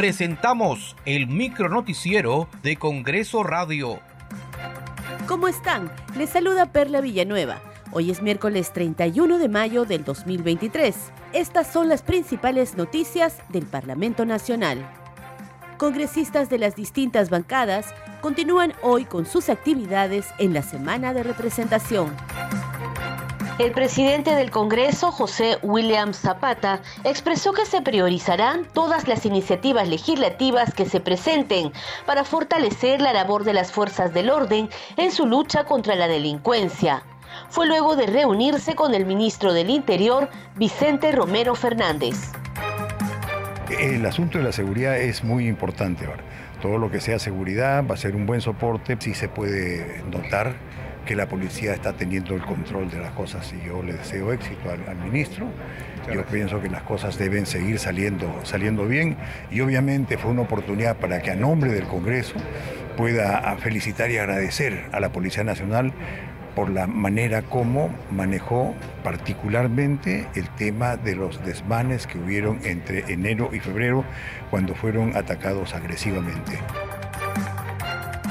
presentamos el micronoticiero de Congreso Radio. ¿Cómo están? Les saluda Perla Villanueva. Hoy es miércoles 31 de mayo del 2023. Estas son las principales noticias del Parlamento Nacional. Congresistas de las distintas bancadas continúan hoy con sus actividades en la semana de representación. El presidente del Congreso, José William Zapata, expresó que se priorizarán todas las iniciativas legislativas que se presenten para fortalecer la labor de las fuerzas del orden en su lucha contra la delincuencia. Fue luego de reunirse con el ministro del Interior, Vicente Romero Fernández. El asunto de la seguridad es muy importante ahora. Todo lo que sea seguridad va a ser un buen soporte. Sí se puede notar que la policía está teniendo el control de las cosas y yo le deseo éxito al, ministro. Yo pienso que las cosas deben seguir saliendo, saliendo bien y obviamente fue una oportunidad para que a nombre del Congreso pueda felicitar y agradecer a la Policía Nacional por la manera como manejó particularmente el tema de los desmanes que hubieron entre enero y febrero cuando fueron atacados agresivamente.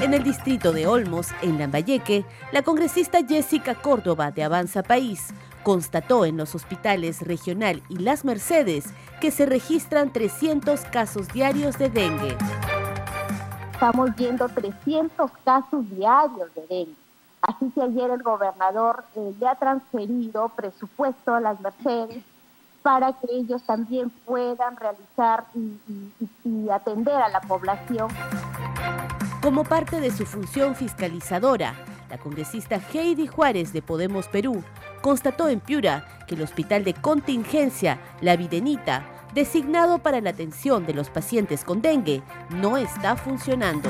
En el distrito de Olmos, en Lambayeque, la congresista Jessica Córdoba de Avanza País constató en los hospitales regional y Las Mercedes que se registran 300 casos diarios de dengue. Estamos viendo 300 casos diarios de dengue. Así que ayer el gobernador eh, le ha transferido presupuesto a las Mercedes para que ellos también puedan realizar y atender a la población como parte de su función fiscalizadora, la congresista Heidi Juárez de Podemos Perú constató en Piura que el hospital de contingencia La Videnita, designado para la atención de los pacientes con dengue, no está funcionando.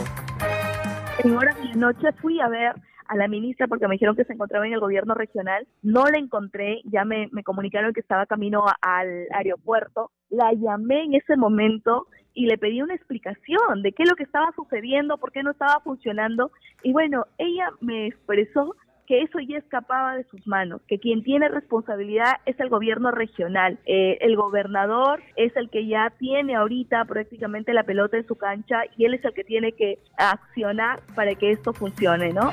En horas de noche fui a ver a la ministra porque me dijeron que se encontraba en el gobierno regional. No la encontré, ya me, me comunicaron que estaba camino al aeropuerto. La llamé en ese momento y le pedí una explicación de qué es lo que estaba sucediendo, por qué no estaba funcionando. Y bueno, ella me expresó que eso ya escapaba de sus manos, que quien tiene responsabilidad es el gobierno regional. Eh, el gobernador es el que ya tiene ahorita prácticamente la pelota en su cancha y él es el que tiene que accionar para que esto funcione, ¿no?